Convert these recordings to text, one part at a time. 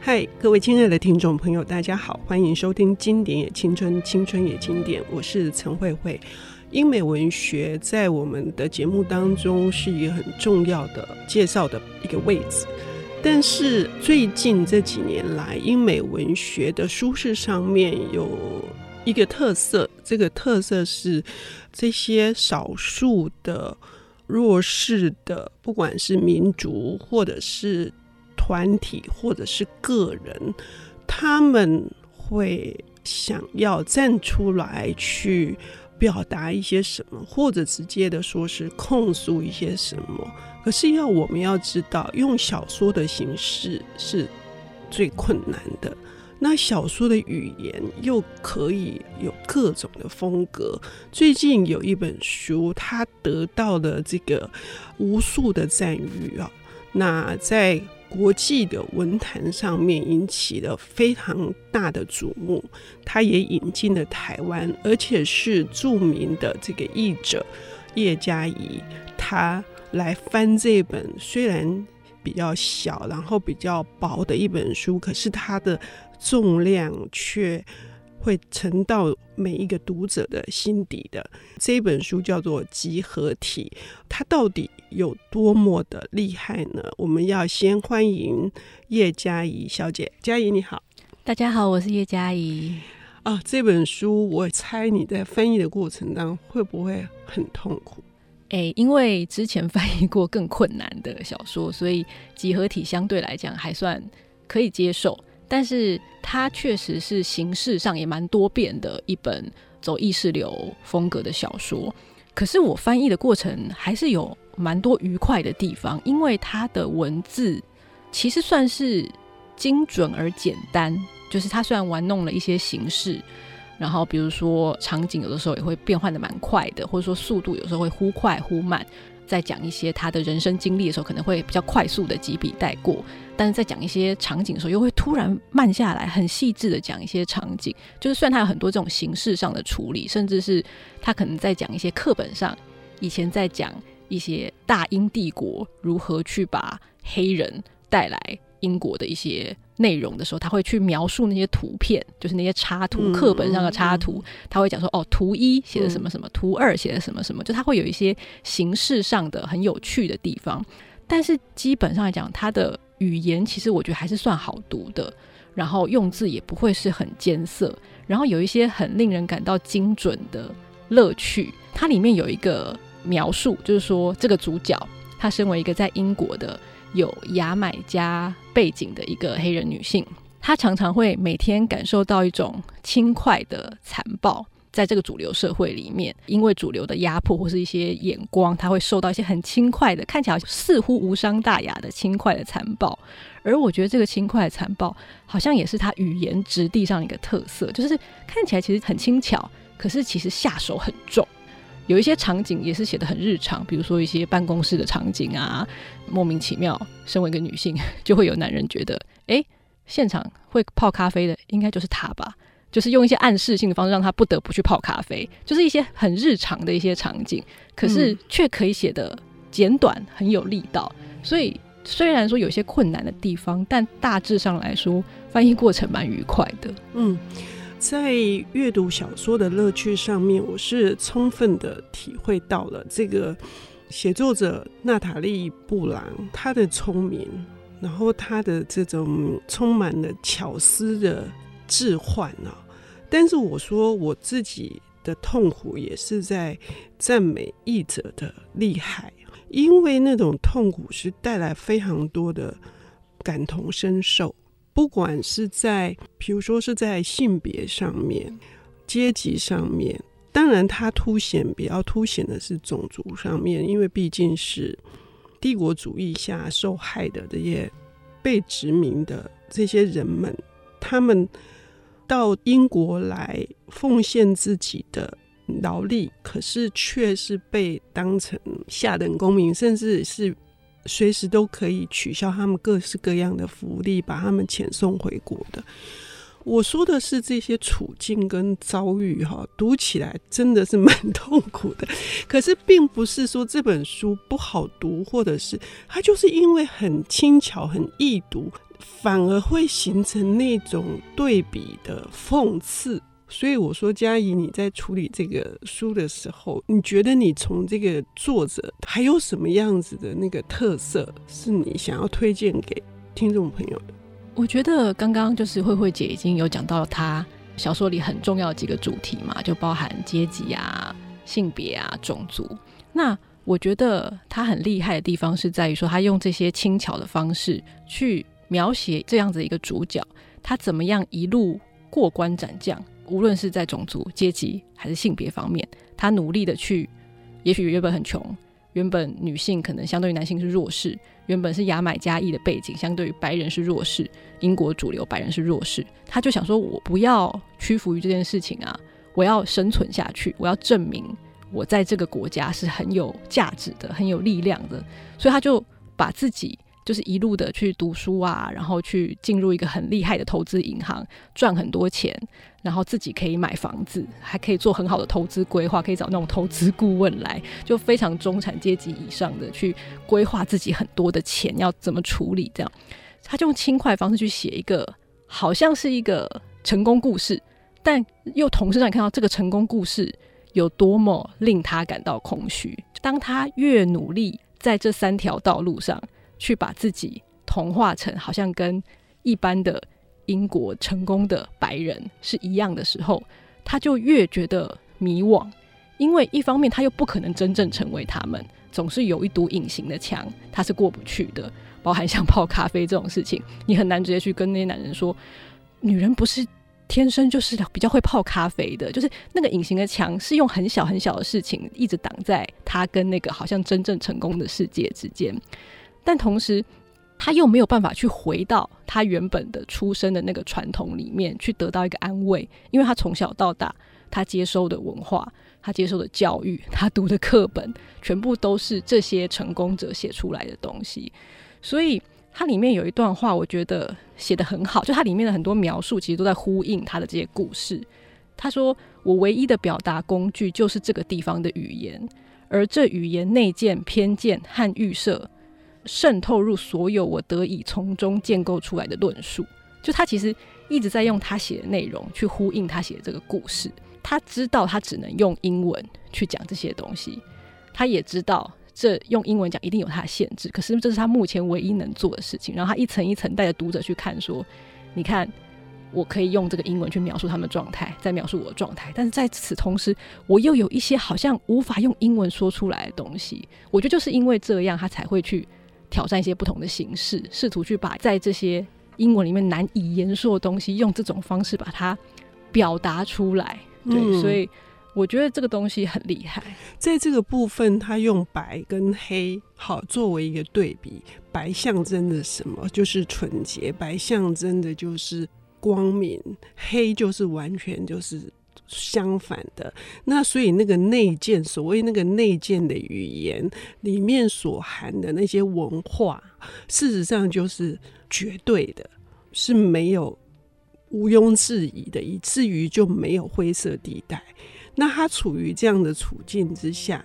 嗨，各位亲爱的听众朋友，大家好，欢迎收听《经典也青春，青春也经典》，我是陈慧慧。英美文学在我们的节目当中是一个很重要的介绍的一个位置，但是最近这几年来，英美文学的书市上面有一个特色，这个特色是这些少数的弱势的，不管是民族或者是。团体或者是个人，他们会想要站出来去表达一些什么，或者直接的说是控诉一些什么。可是要我们要知道，用小说的形式是最困难的。那小说的语言又可以有各种的风格。最近有一本书，它得到了这个无数的赞誉啊。那在国际的文坛上面引起了非常大的瞩目，他也引进了台湾，而且是著名的这个译者叶嘉仪，他来翻这本虽然比较小，然后比较薄的一本书，可是它的重量却。会沉到每一个读者的心底的这本书叫做《集合体》，它到底有多么的厉害呢？我们要先欢迎叶嘉怡小姐，嘉怡你好，大家好，我是叶嘉怡。啊，这本书我猜你在翻译的过程当中会不会很痛苦？诶，因为之前翻译过更困难的小说，所以《集合体》相对来讲还算可以接受。但是它确实是形式上也蛮多变的一本走意识流风格的小说，可是我翻译的过程还是有蛮多愉快的地方，因为它的文字其实算是精准而简单，就是它虽然玩弄了一些形式，然后比如说场景有的时候也会变换得蛮快的，或者说速度有时候会忽快忽慢。在讲一些他的人生经历的时候，可能会比较快速的几笔带过；但是在讲一些场景的时候，又会突然慢下来，很细致的讲一些场景。就是虽然他有很多这种形式上的处理，甚至是他可能在讲一些课本上以前在讲一些大英帝国如何去把黑人带来英国的一些。内容的时候，他会去描述那些图片，就是那些插图，课本上的插图，他会讲说，哦，图一写的什么什么，图二写的什么什么，就他会有一些形式上的很有趣的地方。但是基本上来讲，他的语言其实我觉得还是算好读的，然后用字也不会是很艰涩，然后有一些很令人感到精准的乐趣。它里面有一个描述，就是说这个主角他身为一个在英国的。有牙买加背景的一个黑人女性，她常常会每天感受到一种轻快的残暴，在这个主流社会里面，因为主流的压迫或是一些眼光，他会受到一些很轻快的，看起来似乎无伤大雅的轻快的残暴。而我觉得这个轻快的残暴，好像也是他语言质地上的一个特色，就是看起来其实很轻巧，可是其实下手很重。有一些场景也是写的很日常，比如说一些办公室的场景啊，莫名其妙，身为一个女性，就会有男人觉得，哎、现场会泡咖啡的应该就是他吧，就是用一些暗示性的方式让他不得不去泡咖啡，就是一些很日常的一些场景，可是却可以写的简短，很有力道。所以虽然说有些困难的地方，但大致上来说，翻译过程蛮愉快的。嗯。在阅读小说的乐趣上面，我是充分的体会到了这个写作者娜塔莉布朗她的聪明，然后他的这种充满了巧思的置换啊。但是我说我自己的痛苦也是在赞美译者的厉害，因为那种痛苦是带来非常多的感同身受。不管是在，比如说是在性别上面、阶级上面，当然它凸显比较凸显的是种族上面，因为毕竟是帝国主义下受害的这些被殖民的这些人们，他们到英国来奉献自己的劳力，可是却是被当成下等公民，甚至是。随时都可以取消他们各式各样的福利，把他们遣送回国的。我说的是这些处境跟遭遇，哈，读起来真的是蛮痛苦的。可是，并不是说这本书不好读，或者是它就是因为很轻巧、很易读，反而会形成那种对比的讽刺。所以我说，嘉怡，你在处理这个书的时候，你觉得你从这个作者还有什么样子的那个特色，是你想要推荐给听众朋友的？我觉得刚刚就是慧慧姐已经有讲到她小说里很重要的几个主题嘛，就包含阶级啊、性别啊、种族。那我觉得她很厉害的地方是在于说，她用这些轻巧的方式去描写这样子一个主角，他怎么样一路过关斩将。无论是在种族、阶级还是性别方面，他努力的去，也许原本很穷，原本女性可能相对于男性是弱势，原本是牙买加裔的背景，相对于白人是弱势，英国主流白人是弱势，他就想说，我不要屈服于这件事情啊，我要生存下去，我要证明我在这个国家是很有价值的、很有力量的，所以他就把自己。就是一路的去读书啊，然后去进入一个很厉害的投资银行，赚很多钱，然后自己可以买房子，还可以做很好的投资规划，可以找那种投资顾问来，就非常中产阶级以上的去规划自己很多的钱要怎么处理。这样，他就用轻快的方式去写一个好像是一个成功故事，但又同时让你看到这个成功故事有多么令他感到空虚。当他越努力在这三条道路上。去把自己同化成好像跟一般的英国成功的白人是一样的时候，他就越觉得迷惘，因为一方面他又不可能真正成为他们，总是有一堵隐形的墙，他是过不去的。包含像泡咖啡这种事情，你很难直接去跟那些男人说，女人不是天生就是比较会泡咖啡的，就是那个隐形的墙是用很小很小的事情一直挡在他跟那个好像真正成功的世界之间。但同时，他又没有办法去回到他原本的出生的那个传统里面去得到一个安慰，因为他从小到大，他接收的文化、他接受的教育、他读的课本，全部都是这些成功者写出来的东西。所以，它里面有一段话，我觉得写得很好，就它里面的很多描述，其实都在呼应他的这些故事。他说：“我唯一的表达工具就是这个地方的语言，而这语言内建偏见和预设。”渗透入所有我得以从中建构出来的论述，就他其实一直在用他写的内容去呼应他写的这个故事。他知道他只能用英文去讲这些东西，他也知道这用英文讲一定有他的限制。可是这是他目前唯一能做的事情。然后他一层一层带着读者去看，说：“你看，我可以用这个英文去描述他们状态，再描述我的状态。但是在此同时，我又有一些好像无法用英文说出来的东西。我觉得就是因为这样，他才会去。”挑战一些不同的形式，试图去把在这些英文里面难以言说的东西，用这种方式把它表达出来。对，嗯，所以我觉得这个东西很厉害。在这个部分，他用白跟黑好作为一个对比，白象征的什么？就是纯洁，白象征的就是光明，黑就是完全就是。相反的，那所以那个内建，所谓那个内建的语言里面所含的那些文化，事实上就是绝对的，是没有毋庸置疑的，以至于就没有灰色地带。那他处于这样的处境之下，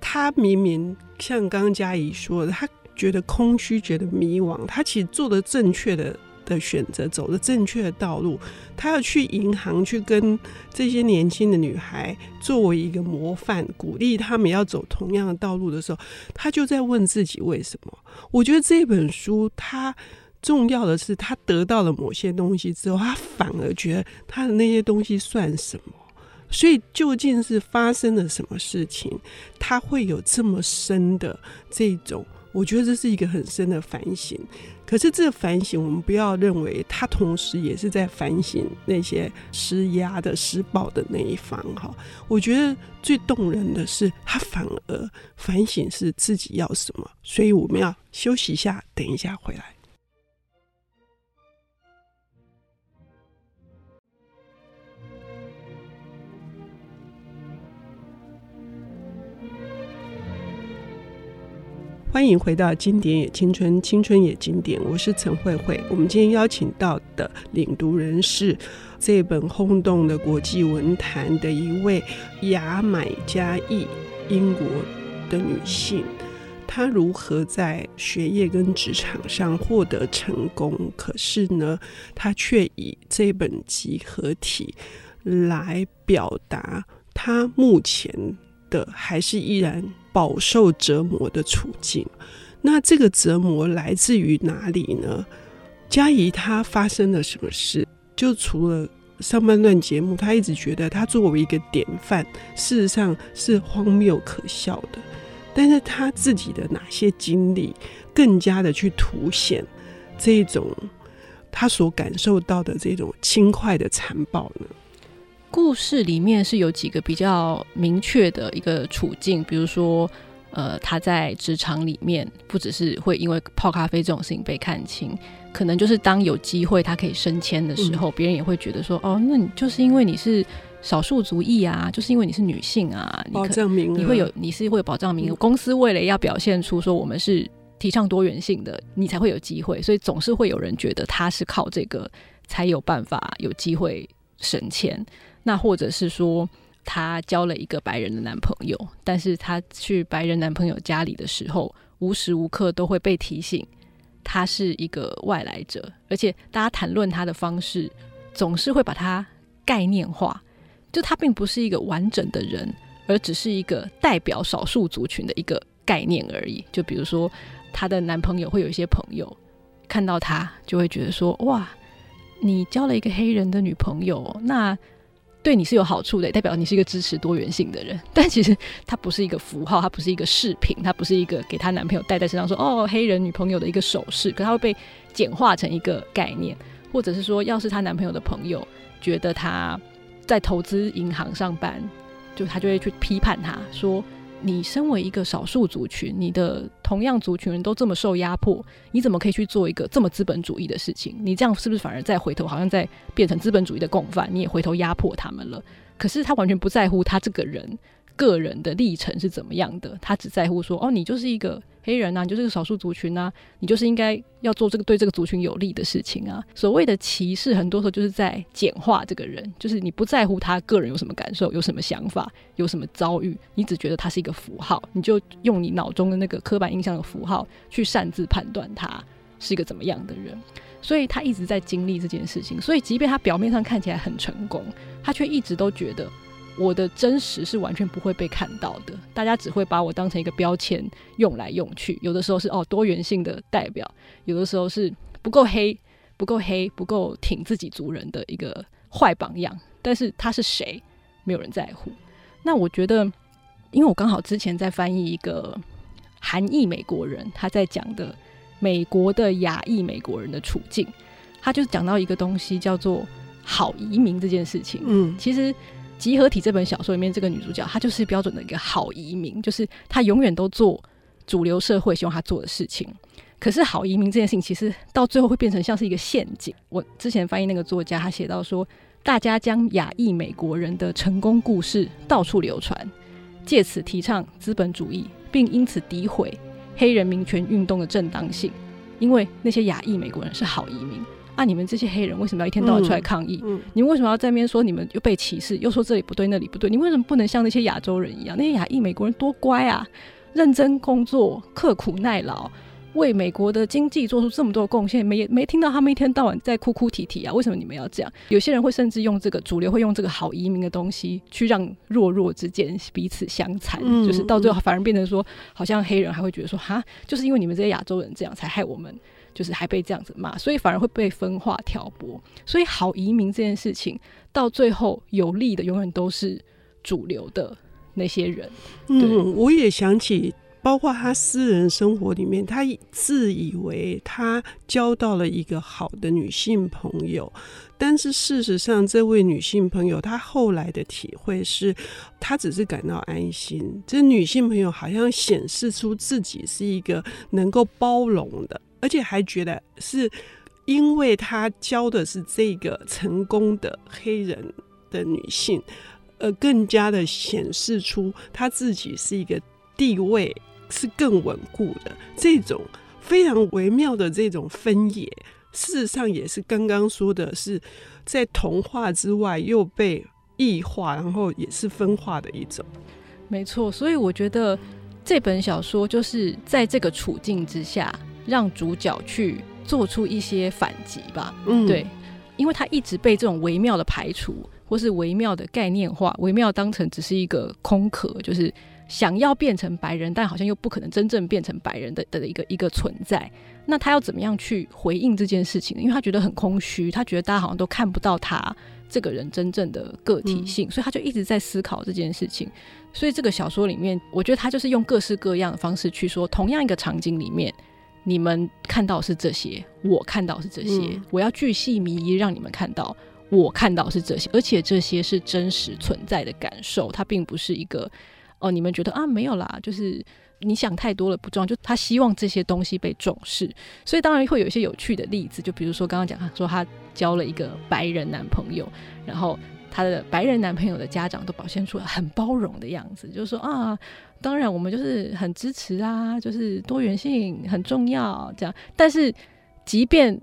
他明明像刚刚嘉怡说的，他觉得空虚，觉得迷惘，他其实做的正确的。的选择走的正确的道路，他要去银行去跟这些年轻的女孩作为一个模范，鼓励他们要走同样的道路的时候，他就在问自己为什么？我觉得这本书它重要的是，他得到了某些东西之后，他反而觉得他的那些东西算什么？所以究竟是发生了什么事情，他会有这么深的这种？我觉得这是一个很深的反省。可是这个反省，我们不要认为他同时也是在反省那些施压的、施暴的那一方哈。我觉得最动人的是，他反而反省是自己要什么。所以我们要休息一下，等一下回来。欢迎回到《经典也青春》，青春也经典。我是陈慧慧。我们今天邀请到的领读人是这本轰动的国际文坛的一位牙买加裔英国的女性。他如何在学业跟职场上获得成功，可是呢，他却以这本集合体来表达他目前的还是依然饱受折磨的处境。那这个折磨来自于哪里呢？佳怡她发生了什么事？就除了上半段节目，她一直觉得她作为一个典范，事实上是荒谬可笑的。但是她自己的哪些经历，更加的去凸显这种她所感受到的这种轻快的残暴呢？故事里面是有几个比较明确的一个处境，比如说。呃，他在职场里面不只是会因为泡咖啡这种事情被看清，可能就是当有机会他可以升迁的时候，别、嗯、人也会觉得说，哦，那你就是因为你是少数族裔啊，就是因为你是女性啊，保障名额，你会有你是会有保障名额、嗯，公司为了要表现出说我们是提倡多元性的，你才会有机会，所以总是会有人觉得他是靠这个才有办法有机会升迁，那或者是说。她交了一个白人的男朋友，但是她去白人男朋友家里的时候，无时无刻都会被提醒，他是一个外来者，而且大家谈论他的方式，总是会把他概念化，就他并不是一个完整的人，而只是一个代表少数族群的一个概念而已。就比如说，她的男朋友会有一些朋友看到他，就会觉得说：“哇，你交了一个黑人的女朋友，那。”对你是有好处的，代表你是一个支持多元性的人。但其实它不是一个符号，它不是一个饰品，它不是一个给她男朋友戴在身上说哦，黑人女朋友的一个首饰。可它会被简化成一个概念，或者是说，要是她男朋友的朋友觉得她在投资银行上班，就他就会去批判她说。你身为一个少数族群，你的同样族群人都这么受压迫，你怎么可以去做一个这么资本主义的事情？你这样是不是反而再回头，好像在变成资本主义的共犯？你也回头压迫他们了。可是他完全不在乎他这个人个人的历程是怎么样的，他只在乎说：哦，你就是一个。黑人啊，你就是个少数族群啊，你就是应该要做这个对这个族群有利的事情啊。所谓的歧视，很多时候就是在简化这个人，就是你不在乎他个人有什么感受、有什么想法、有什么遭遇，你只觉得他是一个符号，你就用你脑中的那个刻板印象的符号去擅自判断他是一个怎么样的人。所以他一直在经历这件事情，所以即便他表面上看起来很成功，他却一直都觉得。我的真实是完全不会被看到的，大家只会把我当成一个标签用来用去。有的时候是哦多元性的代表，有的时候是不够黑、不够黑、不够挺自己族人的一个坏榜样。但是他是谁，没有人在乎。那我觉得，因为我刚好之前在翻译一个韩裔美国人，他在讲的美国的亚裔美国人的处境，他就讲到一个东西叫做好移民这件事情。嗯，其实。集合体这本小说里面，这个女主角她就是标准的一个好移民，就是她永远都做主流社会希望她做的事情。可是好移民这件事情，其实到最后会变成像是一个陷阱。我之前翻译那个作家，他写到说，大家将亚裔美国人的成功故事到处流传，借此提倡资本主义，并因此诋毁黑人民权运动的正当性，因为那些亚裔美国人是好移民。那、啊、你们这些黑人为什么要一天到晚出来抗议？嗯嗯、你们为什么要在那边说你们又被歧视，又说这里不对那里不对？你为什么不能像那些亚洲人一样？那些亚裔美国人多乖啊，认真工作，刻苦耐劳，为美国的经济做出这么多贡献，没没听到他们一天到晚在哭哭啼啼啊？为什么你们要这样？有些人会甚至用这个主流会用这个好移民的东西去让弱弱之间彼此相残、嗯，就是到最后反而变成说，好像黑人还会觉得说，哈，就是因为你们这些亚洲人这样才害我们。就是还被这样子骂，所以反而会被分化挑拨。所以好移民这件事情，到最后有利的永远都是主流的那些人。嗯，我也想起，包括他私人生活里面，他自以为他交到了一个好的女性朋友，但是事实上，这位女性朋友她后来的体会是，她只是感到安心。这女性朋友好像显示出自己是一个能够包容的。而且还觉得是因为他教的是这个成功的黑人的女性，而更加的显示出他自己是一个地位是更稳固的。这种非常微妙的这种分野，事实上也是刚刚说的是在童话之外又被异化，然后也是分化的一种。没错，所以我觉得。这本小说就是在这个处境之下，让主角去做出一些反击吧。嗯，对，因为他一直被这种微妙的排除，或是微妙的概念化，微妙当成只是一个空壳，就是想要变成白人，但好像又不可能真正变成白人的的一个一个存在。那他要怎么样去回应这件事情呢？因为他觉得很空虚，他觉得大家好像都看不到他这个人真正的个体性，嗯，所以他就一直在思考这件事情。所以这个小说里面，我觉得他就是用各式各样的方式去说，同样一个场景里面，你们看到是这些，我看到是这些，嗯，我要巨细靡遗让你们看到。我看到是这些，而且这些是真实存在的感受，它并不是一个哦，你们觉得啊没有啦，就是你想太多了不重要，就他希望这些东西被重视，所以当然会有一些有趣的例子，就比如说刚刚讲他说他交了一个白人男朋友，然后她的白人男朋友的家长都表现出了很包容的样子，就是说啊，当然我们就是很支持啊，就是多元性很重要这样，但是即便。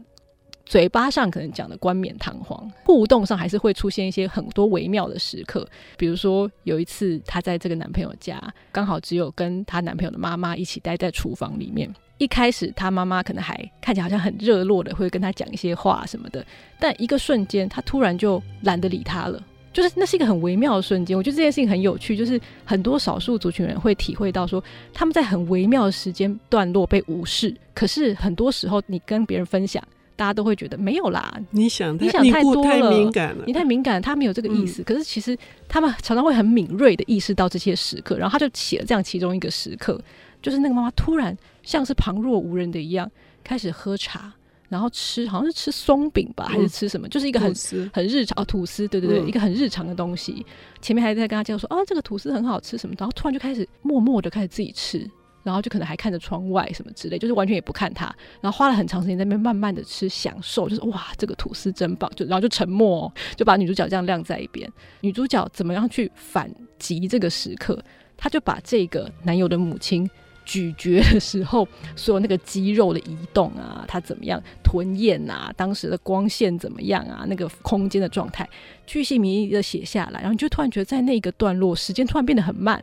嘴巴上可能讲的冠冕堂皇，互动上还是会出现一些很多微妙的时刻。比如说有一次，她在这个男朋友家，刚好只有跟她男朋友的妈妈一起待在厨房里面。一开始，他妈妈可能还看起来好像很热络的，会跟他讲一些话什么的。但一个瞬间，他突然就懒得理他了。就是那是一个很微妙的瞬间。我觉得这件事情很有趣，就是很多少数族群人会体会到说，他们在很微妙的时间段落被无视。可是很多时候，你跟别人分享。大家都会觉得没有啦，你想你想太多了，你太敏感了，你太敏感，他没有这个意思。嗯。可是其实他们常常会很敏锐的意识到这些时刻，然后他就写了这样其中一个时刻，就是那个妈妈突然像是旁若无人的一样开始喝茶，然后吃好像是吃松饼吧，还是吃什么，嗯、就是一个很很日常哦吐司，对对对，嗯，一个很日常的东西。前面还在跟他介绍说啊这个吐司很好吃什么，然后突然就开始默默的开始自己吃。然后就可能还看着窗外什么之类，就是完全也不看他。然后花了很长时间在那边慢慢的吃，享受，就是哇，这个吐司真棒。就然后就沉默哦，就把女主角这样晾在一边。女主角怎么样去反击这个时刻？她就把这个男友的母亲咀嚼的时候，所有那个肌肉的移动啊，它怎么样吞咽啊，当时的光线怎么样啊，那个空间的状态，巨细靡遗的写下来。然后你就突然觉得，在那个段落，时间突然变得很慢。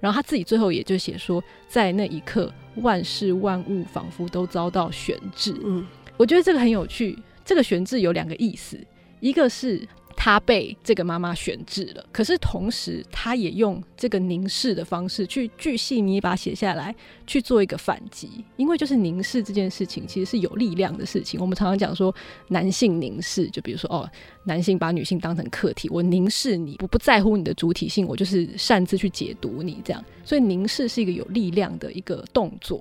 然后他自己最后也就写说，在那一刻，万事万物仿佛都遭到悬置。嗯，我觉得这个很有趣。这个悬置有两个意思，一个是。他被这个妈妈选制了，可是同时，他也用这个凝视的方式去巨细靡把它写下来，去做一个反击。因为就是凝视这件事情，其实是有力量的事情。我们常常讲说，男性凝视，就比如说哦，男性把女性当成客体，我凝视你，我不在乎你的主体性，我就是擅自去解读你这样。所以凝视是一个有力量的一个动作。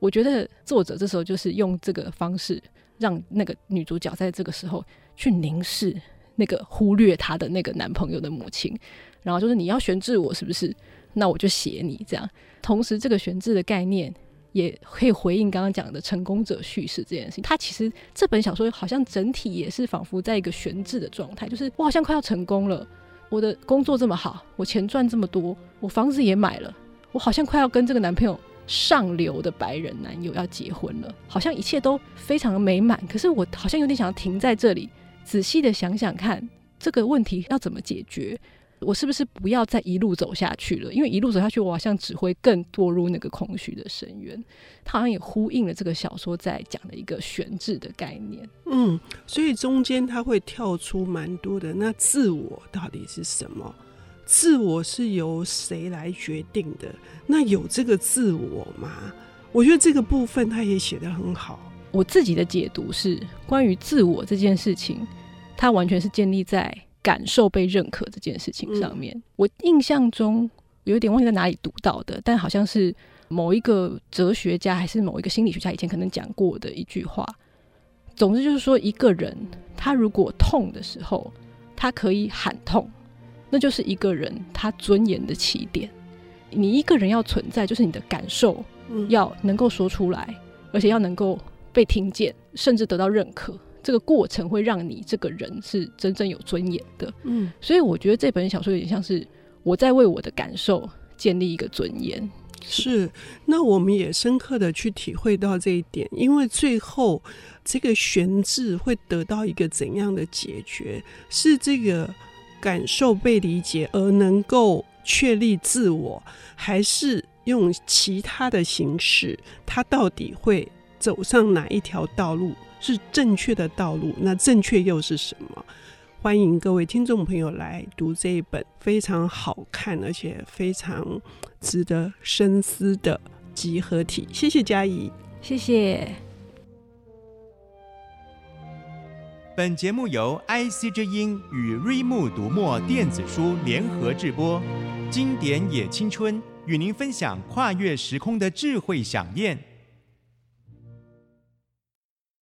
我觉得作者这时候就是用这个方式，让那个女主角在这个时候去凝视。那个忽略她的那个男朋友的母亲，然后就是你要悬置我是不是？那我就写你这样。同时，这个悬置的概念也可以回应刚刚讲的成功者叙事这件事情。他其实这本小说好像整体也是仿佛在一个悬置的状态，就是我好像快要成功了，我的工作这么好，我钱赚这么多，我房子也买了，我好像快要跟这个男朋友上流的白人男友要结婚了，好像一切都非常的美满。可是我好像有点想要停在这里。仔细的想想看，这个问题要怎么解决？我是不是不要再一路走下去了？因为一路走下去，我好像只会更堕入那个空虚的深渊。它好像也呼应了这个小说在讲的一个悬置的概念。嗯，所以中间它会跳出蛮多的。那自我到底是什么？自我是由谁来决定的？那有这个自我吗？我觉得这个部分他也写得很好。我自己的解读是，关于自我这件事情，它完全是建立在感受被认可这件事情上面。嗯、我印象中有点忘记在哪里读到的，但好像是某一个哲学家还是某一个心理学家以前可能讲过的一句话。总之就是说，一个人他如果痛的时候，他可以喊痛，那就是一个人他尊严的起点。你一个人要存在，就是你的感受要能够说出来，而且要能够。被听见，甚至得到认可，这个过程会让你这个人是真正有尊严的。嗯，所以我觉得这本小说有点像是我在为我的感受建立一个尊严。是，那我们也深刻的去体会到这一点，因为最后这个悬置会得到一个怎样的解决？是这个感受被理解而能够确立自我，还是用其他的形式，它到底会走上哪一条道路是正确的道路？那正确又是什么？欢迎各位听众朋友来读这一本非常好看而且非常值得深思的集合体。谢谢嘉怡，谢谢。本节目由 IC 之音与瑞木读墨电子书联合制播，经典也青春与您分享跨越时空的智慧饗宴。